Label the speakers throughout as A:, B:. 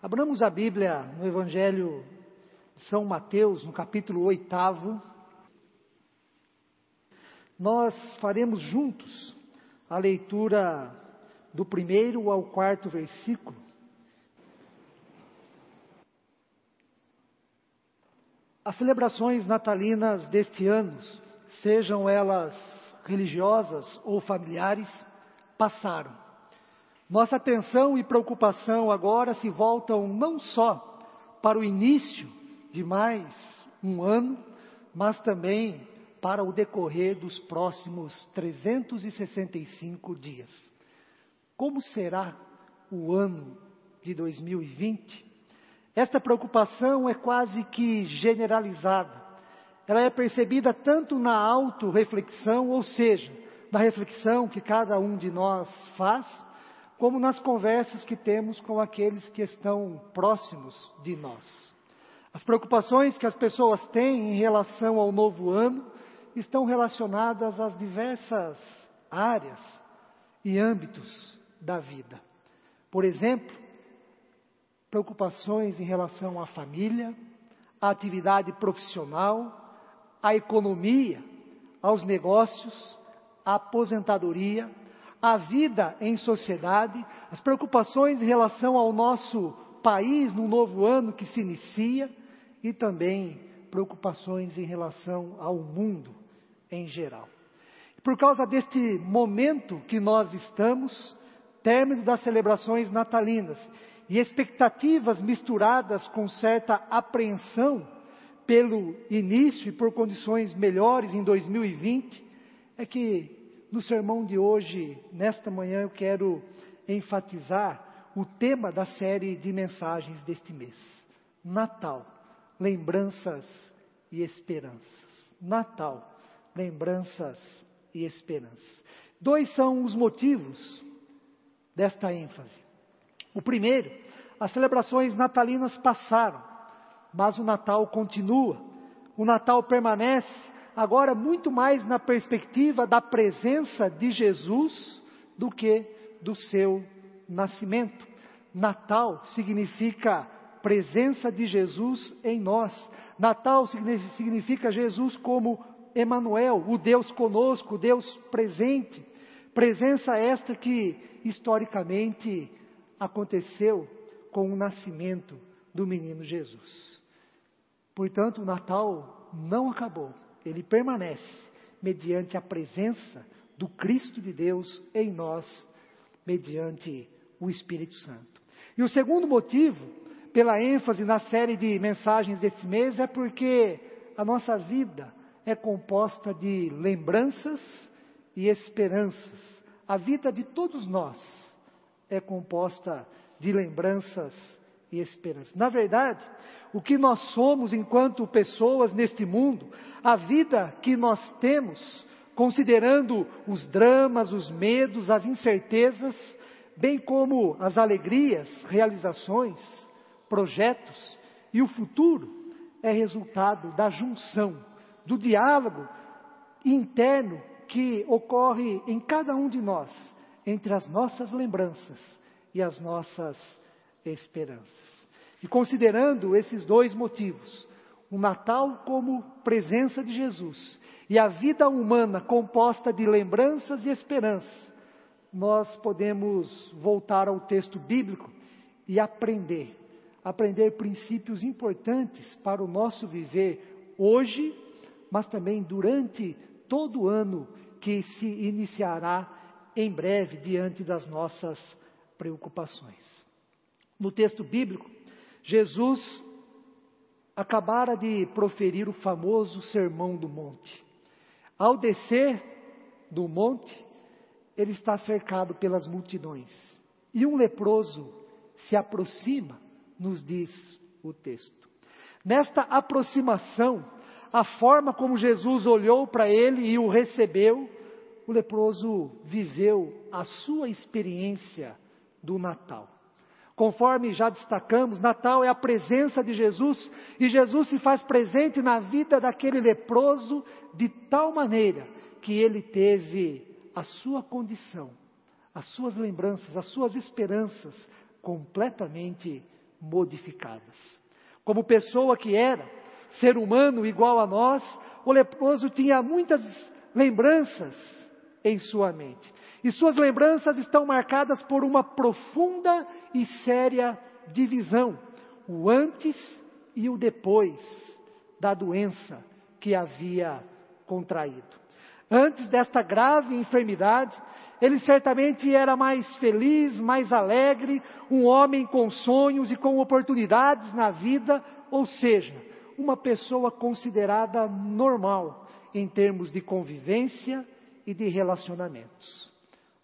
A: Abramos a Bíblia no Evangelho de São Mateus, no capítulo 8. Nós faremos juntos a leitura do primeiro ao quarto versículo. As celebrações natalinas deste ano, sejam elas religiosas ou familiares, passaram. Nossa atenção e preocupação agora se voltam não só para o início de mais um ano, mas também para o decorrer dos próximos 365 dias. Como será o ano de 2020? Esta preocupação é quase que generalizada. Ela é percebida tanto na autorreflexão, ou seja, na reflexão que cada um de nós faz, como nas conversas que temos com aqueles que estão próximos de nós. As preocupações que as pessoas têm em relação ao novo ano estão relacionadas às diversas áreas e âmbitos da vida. Por exemplo, preocupações em relação à família, à atividade profissional, à economia, aos negócios, à aposentadoria, à vida em sociedade, as preocupações em relação ao nosso país no novo ano que se inicia e também preocupações em relação ao mundo em geral. Por causa deste momento que nós estamos, término das celebrações natalinas e expectativas misturadas com certa apreensão pelo início e por condições melhores em 2020, é que no sermão de hoje, nesta manhã, eu quero enfatizar o tema da série de mensagens deste mês: Natal, lembranças e esperanças. Natal, lembranças e esperanças. Dois são os motivos desta ênfase. O primeiro, as celebrações natalinas passaram, mas o Natal continua. O Natal permanece, agora muito mais na perspectiva da presença de Jesus do que do seu nascimento. Natal significa presença de Jesus em nós. Natal significa Jesus como Emanuel, o Deus conosco, o Deus presente. Presença esta que historicamente aconteceu com o nascimento do menino Jesus. Portanto, o Natal não acabou, ele permanece mediante a presença do Cristo de Deus em nós, mediante o Espírito Santo. E o segundo motivo, pela ênfase na série de mensagens deste mês, é porque a nossa vida é composta de lembranças e esperanças. A vida de todos nós é composta de lembranças e esperanças. Na verdade, o que nós somos enquanto pessoas neste mundo, a vida que nós temos, considerando os dramas, os medos, as incertezas, bem como as alegrias, realizações, projetos e o futuro, é resultado da junção do diálogo interno que ocorre em cada um de nós, entre as nossas lembranças e as nossas esperanças. E considerando esses dois motivos, o Natal como presença de Jesus e a vida humana composta de lembranças e esperanças, nós podemos voltar ao texto bíblico e aprender, aprender princípios importantes para o nosso viver hoje mas também durante todo o ano que se iniciará em breve diante das nossas preocupações. No texto bíblico, Jesus acabara de proferir o famoso Sermão do Monte. Ao descer do monte, ele está cercado pelas multidões. E um leproso se aproxima, nos diz o texto. Nesta aproximação, a forma como Jesus olhou para ele e o recebeu, o leproso viveu a sua experiência do Natal. Conforme já destacamos, Natal é a presença de Jesus e Jesus se faz presente na vida daquele leproso de tal maneira que ele teve a sua condição, as suas lembranças, as suas esperanças completamente modificadas. Como pessoa que era, ser humano igual a nós, o leproso tinha muitas lembranças em sua mente. E suas lembranças estão marcadas por uma profunda e séria divisão, o antes e o depois da doença que havia contraído. Antes desta grave enfermidade, ele certamente era mais feliz, mais alegre, um homem com sonhos e com oportunidades na vida, ou seja, uma pessoa considerada normal em termos de convivência e de relacionamentos.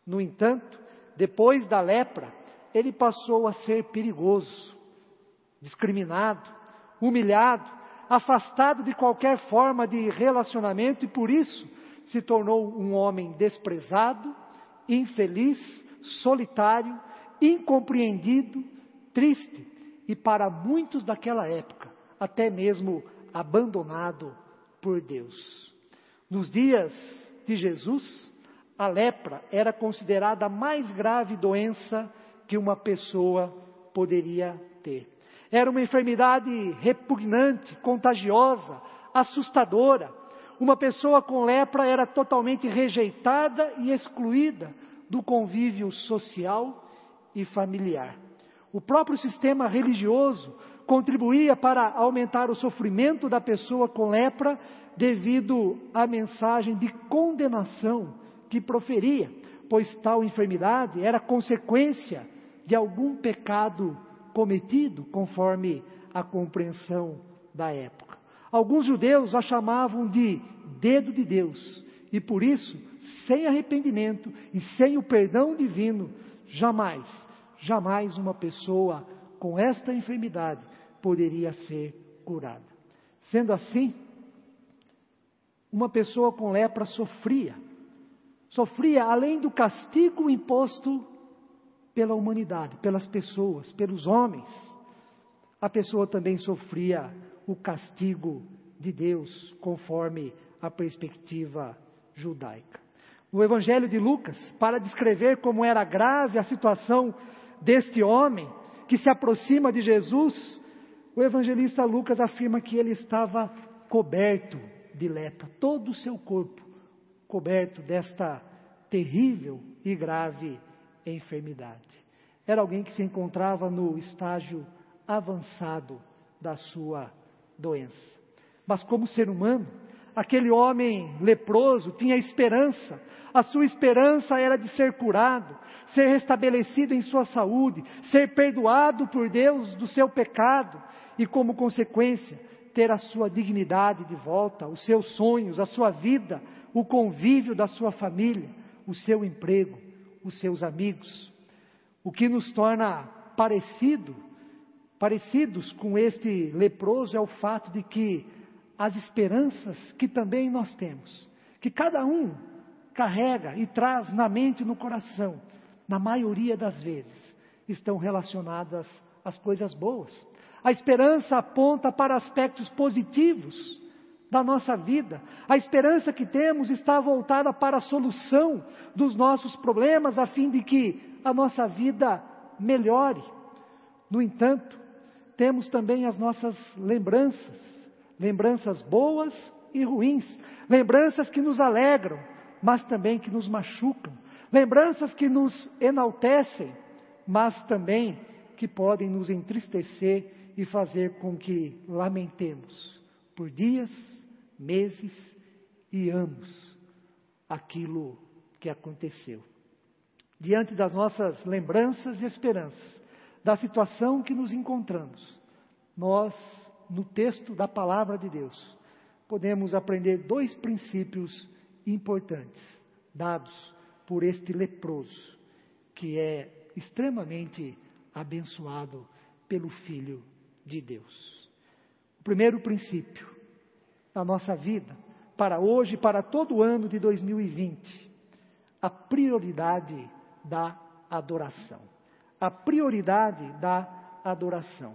A: No entanto, depois da lepra, ele passou a ser perigoso, discriminado, humilhado, afastado de qualquer forma de relacionamento e por isso se tornou um homem desprezado, infeliz, solitário, incompreendido, triste e para muitos daquela época, até mesmo abandonado por Deus. Nos dias de Jesus, a lepra era considerada a mais grave doença que uma pessoa poderia ter. Era uma enfermidade repugnante, contagiosa, assustadora. Uma pessoa com lepra era totalmente rejeitada e excluída do convívio social e familiar. O próprio sistema religioso contribuía para aumentar o sofrimento da pessoa com lepra devido à mensagem de condenação que proferia, pois tal enfermidade era consequência de algum pecado cometido, conforme a compreensão da época. Alguns judeus a chamavam de dedo de Deus, e por isso, sem arrependimento e sem o perdão divino, jamais, jamais uma pessoa com esta enfermidade poderia ser curada. Sendo assim, uma pessoa com lepra sofria, sofria além do castigo imposto pela humanidade, pelas pessoas, pelos homens, a pessoa também sofria o castigo de Deus, conforme a perspectiva judaica. No Evangelho de Lucas, para descrever como era grave a situação deste homem que se aproxima de Jesus, o evangelista Lucas afirma que ele estava coberto de lepra, todo o seu corpo coberto desta terrível e grave enfermidade. Era alguém que se encontrava no estágio avançado da sua doença. Mas, como ser humano, aquele homem leproso tinha esperança. A sua esperança era de ser curado, ser restabelecido em sua saúde, ser perdoado por Deus do seu pecado e, como consequência, ter a sua dignidade de volta, os seus sonhos, a sua vida, o convívio da sua família, o seu emprego, os seus amigos. O que nos torna parecido, parecidos com este leproso é o fato de que as esperanças que também nós temos, que cada um carrega e traz na mente e no coração, na maioria das vezes, estão relacionadas às coisas boas. A esperança aponta para aspectos positivos da nossa vida. A esperança que temos está voltada para a solução dos nossos problemas, a fim de que a nossa vida melhore. No entanto, temos também as nossas lembranças, lembranças boas e ruins, lembranças que nos alegram, mas também que nos machucam, lembranças que nos enaltecem, mas também que podem nos entristecer e fazer com que lamentemos por dias, meses e anos aquilo que aconteceu. Diante das nossas lembranças e esperanças, da situação que nos encontramos, nós, no texto da palavra de Deus, podemos aprender dois princípios importantes dados por este leproso, que é extremamente abençoado pelo Filho de Deus. O primeiro princípio na nossa vida, para hoje e para todo o ano de 2020, a prioridade da adoração. A prioridade da adoração.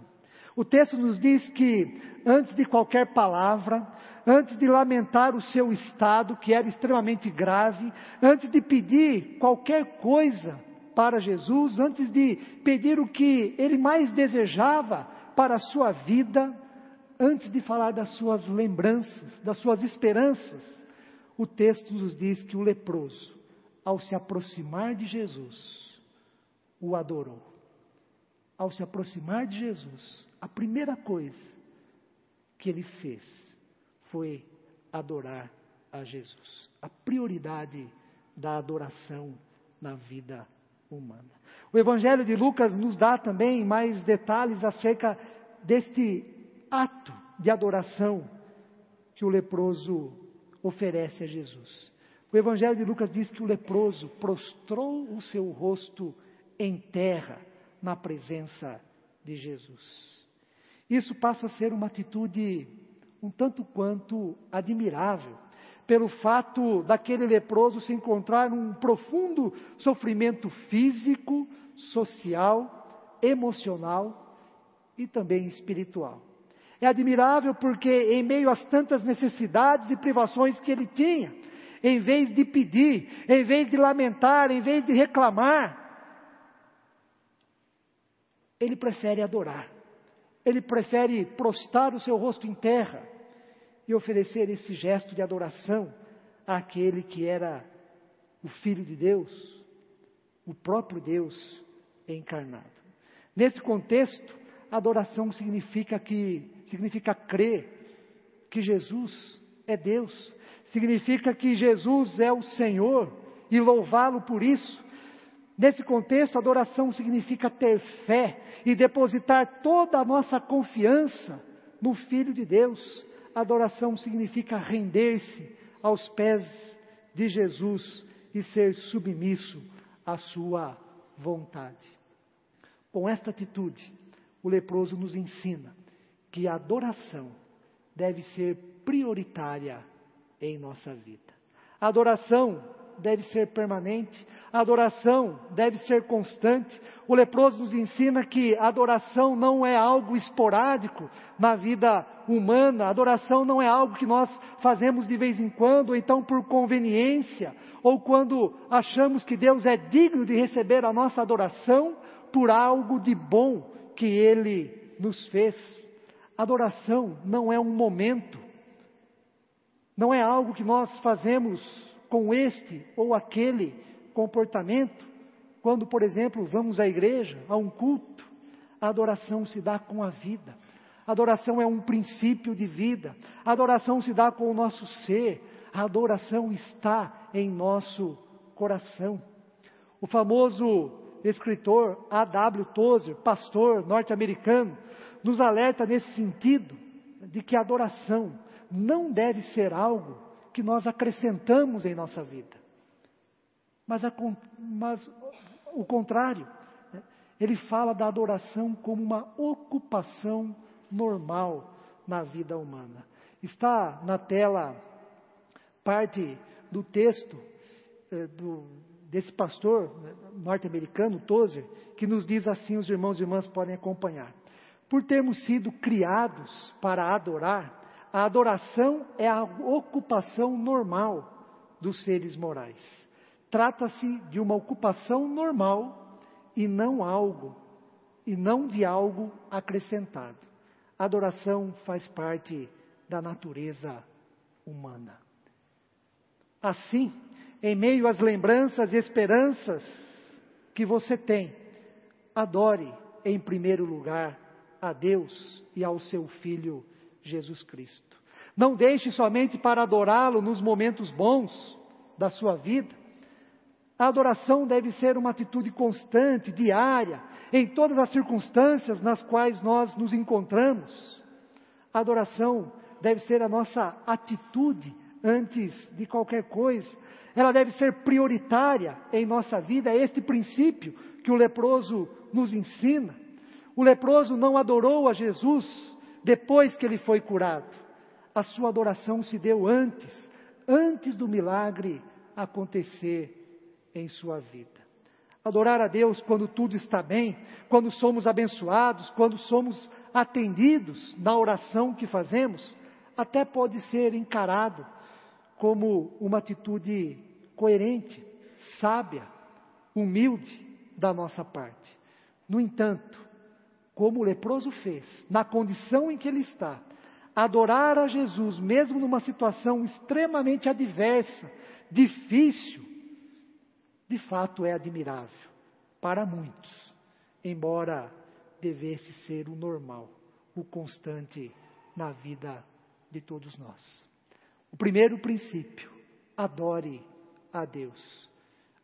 A: O texto nos diz que antes de qualquer palavra, antes de lamentar o seu estado, que era extremamente grave, antes de pedir qualquer coisa para Jesus, antes de pedir o que ele mais desejava para a sua vida, antes de falar das suas lembranças, das suas esperanças, o texto nos diz que o leproso, ao se aproximar de Jesus, o adorou. Ao se aproximar de Jesus, a primeira coisa que ele fez foi adorar a Jesus. A prioridade da adoração na vida humana. O Evangelho de Lucas nos dá também mais detalhes acerca deste ato de adoração que o leproso oferece a Jesus. O Evangelho de Lucas diz que o leproso prostrou o seu rosto em terra na presença de Jesus. Isso passa a ser uma atitude um tanto quanto admirável, pelo fato daquele leproso se encontrar num profundo sofrimento físico, social, emocional e também espiritual. É admirável porque, em meio às tantas necessidades e privações que ele tinha, em vez de pedir, em vez de lamentar, em vez de reclamar, ele prefere adorar. Ele prefere prostrar o seu rosto em terra e oferecer esse gesto de adoração àquele que era o Filho de Deus, o próprio Deus encarnado. Nesse contexto, adoração significa que significa crer que Jesus é Deus, significa que Jesus é o Senhor e louvá-lo por isso. Nesse contexto, adoração significa ter fé e depositar toda a nossa confiança no Filho de Deus. Adoração significa render-se aos pés de Jesus e ser submisso à sua vontade. Com esta atitude, o leproso nos ensina que a adoração deve ser prioritária em nossa vida. A adoração deve ser permanente, a adoração deve ser constante. O leproso nos ensina que a adoração não é algo esporádico na vida humana, a adoração não é algo que nós fazemos de vez em quando, ou então por conveniência, ou quando achamos que Deus é digno de receber a nossa adoração por algo de bom que Ele nos fez. Adoração não é um momento, não é algo que nós fazemos com este ou aquele comportamento. Quando, por exemplo, vamos à igreja, a um culto, a adoração se dá com a vida. A adoração é um princípio de vida. A adoração se dá com o nosso ser. A adoração está em nosso coração. O famoso escritor A.W. Tozer, pastor norte-americano, nos alerta nesse sentido de que a adoração não deve ser algo que nós acrescentamos em nossa vida, mas, a, mas o contrário. Né? Ele fala da adoração como uma ocupação normal na vida humana. Está na tela parte do texto eh, do, desse pastor né, norte-americano, Tozer, que nos diz assim: os irmãos e irmãs podem acompanhar. Por termos sido criados para adorar, a adoração é a ocupação normal dos seres morais. Trata-se de uma ocupação normal e não algo, e não de algo acrescentado. A adoração faz parte da natureza humana. Assim, em meio às lembranças e esperanças que você tem, adore em primeiro lugar a Deus e ao seu Filho Jesus Cristo. Não deixe somente para adorá-lo nos momentos bons da sua vida. A adoração deve ser uma atitude constante, diária, em todas as circunstâncias nas quais nós nos encontramos. A adoração deve ser a nossa atitude antes de qualquer coisa. Ela deve ser prioritária em nossa vida. É este princípio que o leproso nos ensina. O leproso não adorou a Jesus depois que ele foi curado. A sua adoração se deu antes, antes do milagre acontecer em sua vida. Adorar a Deus quando tudo está bem, quando somos abençoados, quando somos atendidos na oração que fazemos, até pode ser encarado como uma atitude coerente, sábia, humilde da nossa parte. No entanto, como o leproso fez, na condição em que ele está, adorar a Jesus, mesmo numa situação extremamente adversa, difícil, de fato é admirável para muitos, embora devesse ser o normal, o constante na vida de todos nós. O primeiro princípio, adore a Deus.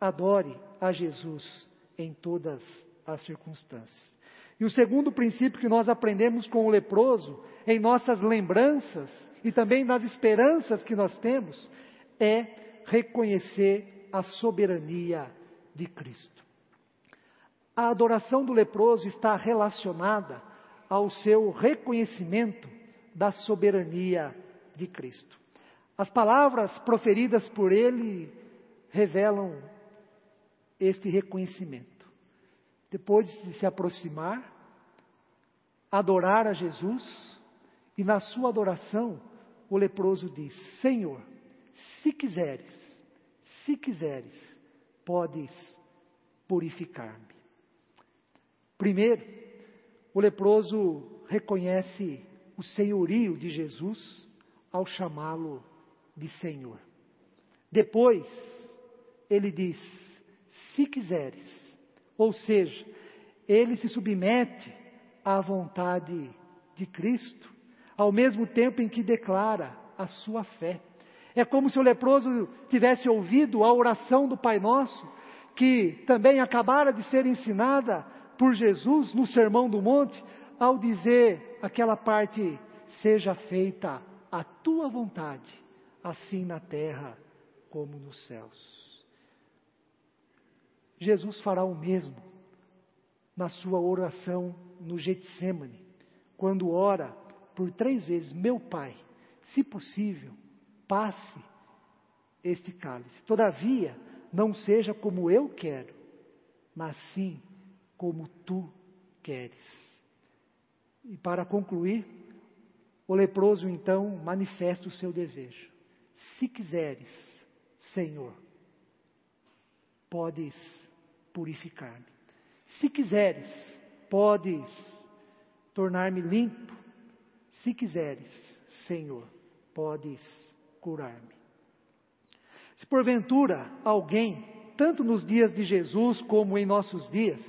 A: Adore a Jesus em todas as circunstâncias. E o segundo princípio que nós aprendemos com o leproso, em nossas lembranças e também nas esperanças que nós temos, é reconhecer a soberania de Cristo. A adoração do leproso está relacionada ao seu reconhecimento da soberania de Cristo. As palavras proferidas por ele revelam este reconhecimento. Depois de se aproximar, adorar a Jesus, e na sua adoração, o leproso diz: Senhor, se quiseres, se quiseres, podes purificar-me. Primeiro, o leproso reconhece o senhorio de Jesus ao chamá-lo de Senhor. Depois, ele diz: se quiseres, ou seja, ele se submete à vontade de Cristo, ao mesmo tempo em que declara a sua fé. É como se o leproso tivesse ouvido a oração do Pai Nosso, que também acabara de ser ensinada por Jesus no Sermão do Monte, ao dizer aquela parte: Seja feita a tua vontade, assim na terra como nos céus. Jesus fará o mesmo na sua oração no Getsemane, quando ora por três vezes: Meu Pai, se possível, passe este cálice. Todavia, não seja como eu quero, mas sim como tu queres. E para concluir, o leproso então manifesta o seu desejo. Se quiseres, Senhor, podes purificar-me. Se quiseres, podes tornar-me limpo. Se quiseres, Senhor, podes curar-me. Se porventura alguém, tanto nos dias de Jesus como em nossos dias,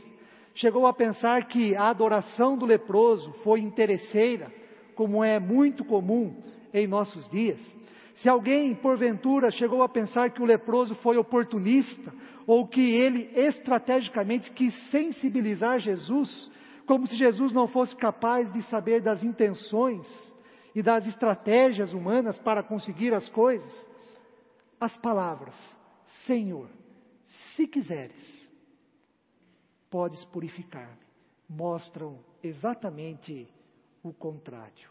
A: chegou a pensar que a adoração do leproso foi interesseira, como é muito comum em nossos dias, se alguém, porventura, chegou a pensar que o leproso foi oportunista, ou que ele estrategicamente quis sensibilizar Jesus, como se Jesus não fosse capaz de saber das intenções e das estratégias humanas para conseguir as coisas, as palavras, Senhor, se quiseres, podes purificar-me, mostram exatamente o contrário.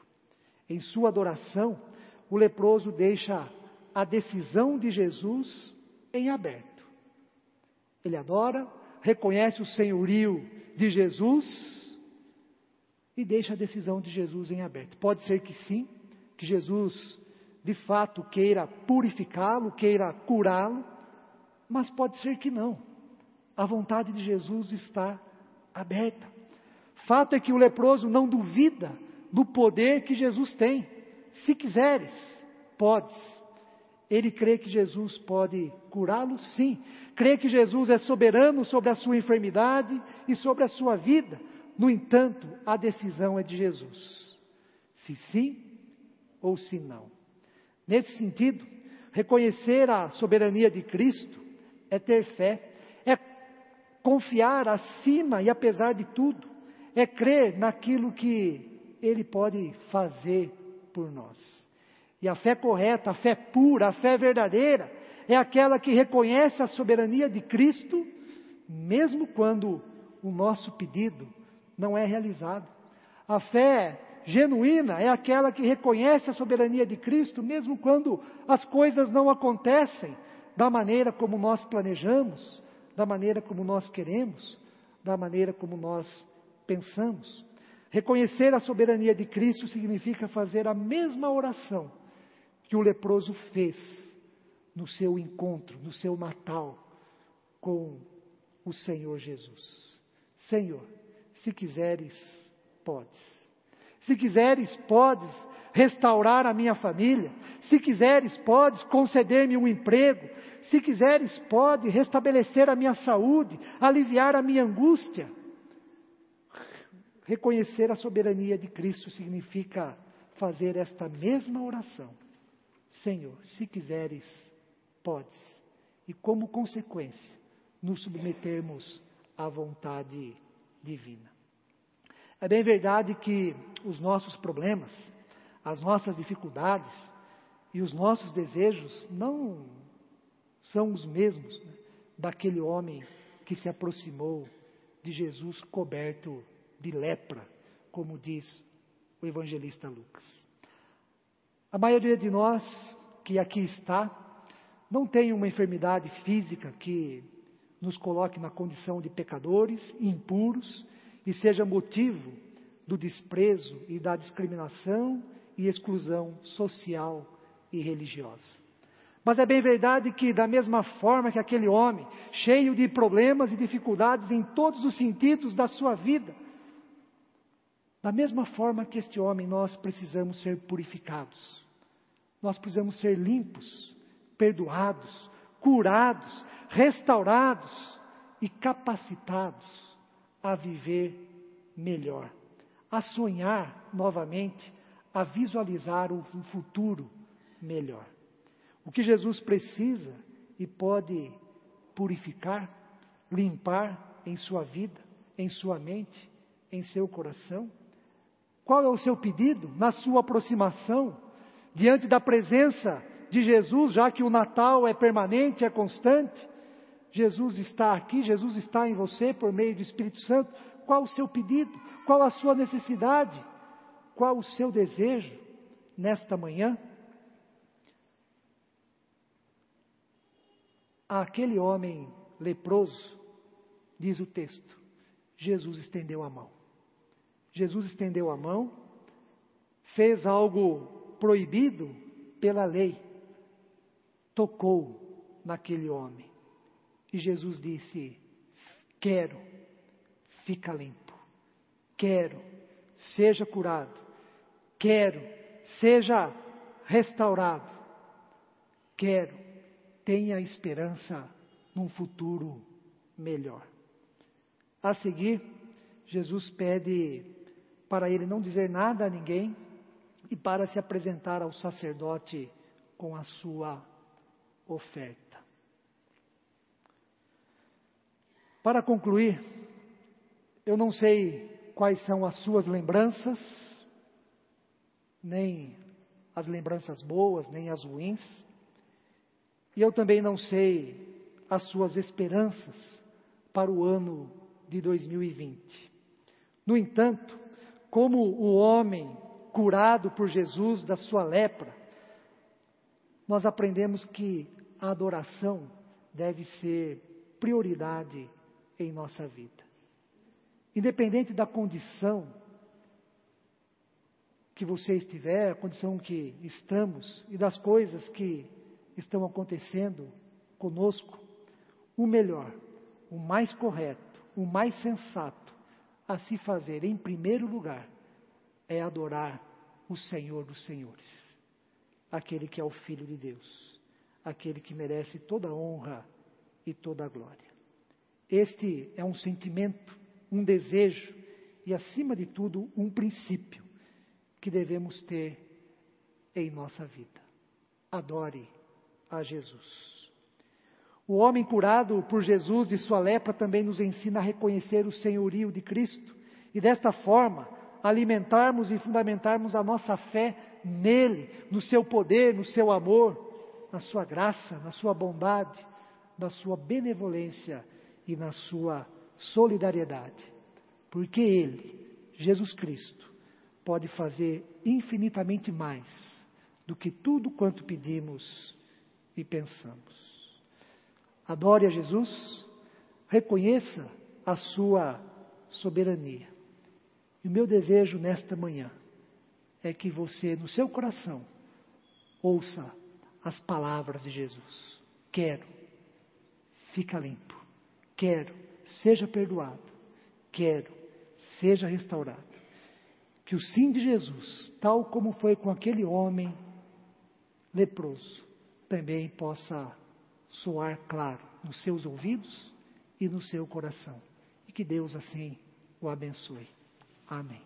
A: Em sua adoração, o leproso deixa a decisão de Jesus em aberto. Ele adora, reconhece o senhorio de Jesus e deixa a decisão de Jesus em aberto. Pode ser que sim, que Jesus de fato queira purificá-lo, queira curá-lo, mas pode ser que não. A vontade de Jesus está aberta. Fato é que o leproso não duvida do poder que Jesus tem. Se quiseres, podes. Ele crê que Jesus pode curá-lo? Sim. Crê que Jesus é soberano sobre a sua enfermidade e sobre a sua vida. No entanto, a decisão é de Jesus. Se sim ou se não. Nesse sentido, reconhecer a soberania de Cristo é ter fé, é confiar acima e apesar de tudo, é crer naquilo que Ele pode fazer por nós. E a fé correta, a fé pura, a fé verdadeira, é aquela que reconhece a soberania de Cristo, mesmo quando o nosso pedido não é realizado. A fé genuína é aquela que reconhece a soberania de Cristo, mesmo quando as coisas não acontecem da maneira como nós planejamos, da maneira como nós queremos, da maneira como nós pensamos. Reconhecer a soberania de Cristo significa fazer a mesma oração que o leproso fez no seu encontro, no seu Natal com o Senhor Jesus. Senhor, se quiseres, podes. Se quiseres, podes restaurar a minha família. Se quiseres, podes conceder-me um emprego. Se quiseres, pode restabelecer a minha saúde, aliviar a minha angústia. Reconhecer a soberania de Cristo significa fazer esta mesma oração. Senhor, se quiseres, podes. E como consequência, nos submetermos à vontade divina. É bem verdade que os nossos problemas, as nossas dificuldades e os nossos desejos não são os mesmos né, daquele homem que se aproximou de Jesus coberto de lepra, como diz o evangelista Lucas. A maioria de nós que aqui está não tem uma enfermidade física que nos coloque na condição de pecadores, impuros e seja motivo do desprezo e da discriminação e exclusão social e religiosa. Mas é bem verdade que, da mesma forma que aquele homem, cheio de problemas e dificuldades em todos os sentidos da sua vida, da mesma forma que este homem, nós precisamos ser purificados, nós precisamos ser limpos, perdoados, curados, restaurados e capacitados a viver melhor, a sonhar novamente, a visualizar um futuro melhor. O que Jesus precisa e pode purificar, limpar em sua vida, em sua mente, em seu coração? Qual é o seu pedido na sua aproximação diante da presença de Jesus, já que o Natal é permanente, é constante? Jesus está aqui, Jesus está em você por meio do Espírito Santo. Qual o seu pedido? Qual a sua necessidade? Qual o seu desejo nesta manhã? Aquele homem leproso, diz o texto, Jesus estendeu a mão. Jesus estendeu a mão, fez algo proibido pela lei, tocou naquele homem. E Jesus disse: Quero, fica limpo. Quero, seja curado. Quero, seja restaurado. Quero, tenha esperança num futuro melhor. A seguir, Jesus pede para ele não dizer nada a ninguém e para se apresentar ao sacerdote com a sua oferta. Para concluir, eu não sei quais são as suas lembranças, nem as lembranças boas, nem as ruins. E eu também não sei as suas esperanças para o ano de 2020. No entanto, como o homem curado por Jesus da sua lepra, nós aprendemos que a adoração deve ser prioridade em nossa vida. Independente da condição que você estiver, a condição que estamos e das coisas que estão acontecendo conosco, o melhor, o mais correto, o mais sensato a se fazer em primeiro lugar é adorar o Senhor dos Senhores, aquele que é o Filho de Deus, aquele que merece toda a honra e toda a glória. Este é um sentimento, um desejo e, acima de tudo, um princípio que devemos ter em nossa vida. Adore a Jesus. O homem curado por Jesus de sua lepra também nos ensina a reconhecer o senhorio de Cristo e, desta forma, alimentarmos e fundamentarmos a nossa fé nele, no seu poder, no seu amor, na sua graça, na sua bondade, na sua benevolência e na sua solidariedade. Porque Ele, Jesus Cristo, pode fazer infinitamente mais do que tudo quanto pedimos e pensamos. Adore a Jesus, reconheça a sua soberania. E o meu desejo nesta manhã é que você, no seu coração, ouça as palavras de Jesus. Quero, fica limpo. Quero, seja perdoado. Quero, seja restaurado. Que o sim de Jesus, tal como foi com aquele homem leproso, também possa soar claro nos seus ouvidos e no seu coração. E que Deus assim o abençoe. Amém.